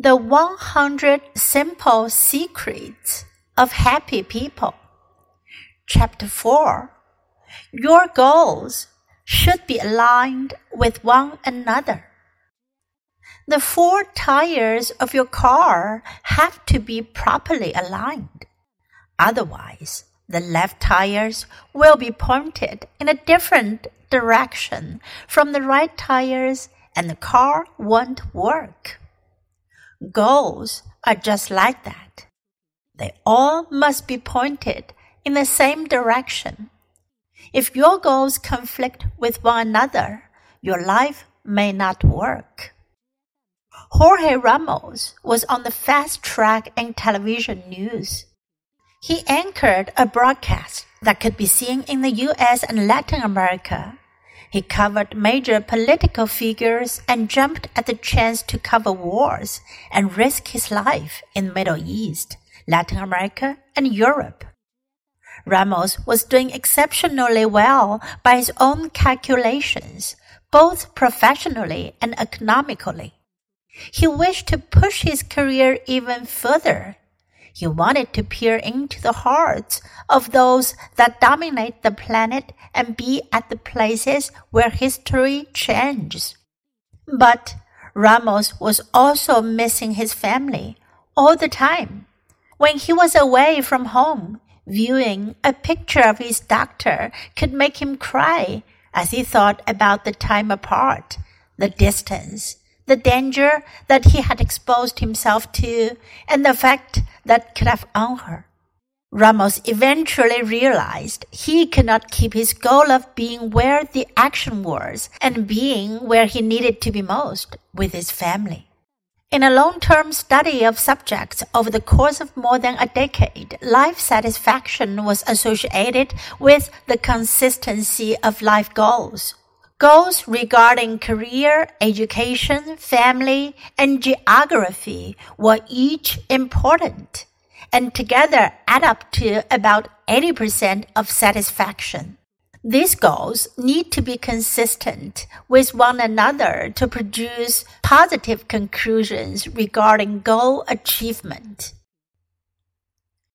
The 100 Simple Secrets of Happy People. Chapter 4 Your goals should be aligned with one another. The four tires of your car have to be properly aligned. Otherwise, the left tires will be pointed in a different direction from the right tires and the car won't work. Goals are just like that. They all must be pointed in the same direction. If your goals conflict with one another, your life may not work. Jorge Ramos was on the fast track in television news. He anchored a broadcast that could be seen in the US and Latin America he covered major political figures and jumped at the chance to cover wars and risk his life in the Middle East, Latin America, and Europe. Ramos was doing exceptionally well by his own calculations, both professionally and economically. He wished to push his career even further. He wanted to peer into the hearts of those that dominate the planet and be at the places where history changes. But Ramos was also missing his family all the time. When he was away from home, viewing a picture of his doctor could make him cry as he thought about the time apart, the distance, the danger that he had exposed himself to, and the fact that could have on her. Ramos eventually realized he could not keep his goal of being where the action was and being where he needed to be most with his family. In a long-term study of subjects over the course of more than a decade, life satisfaction was associated with the consistency of life goals. Goals regarding career, education, family, and geography were each important and together add up to about 80% of satisfaction. These goals need to be consistent with one another to produce positive conclusions regarding goal achievement.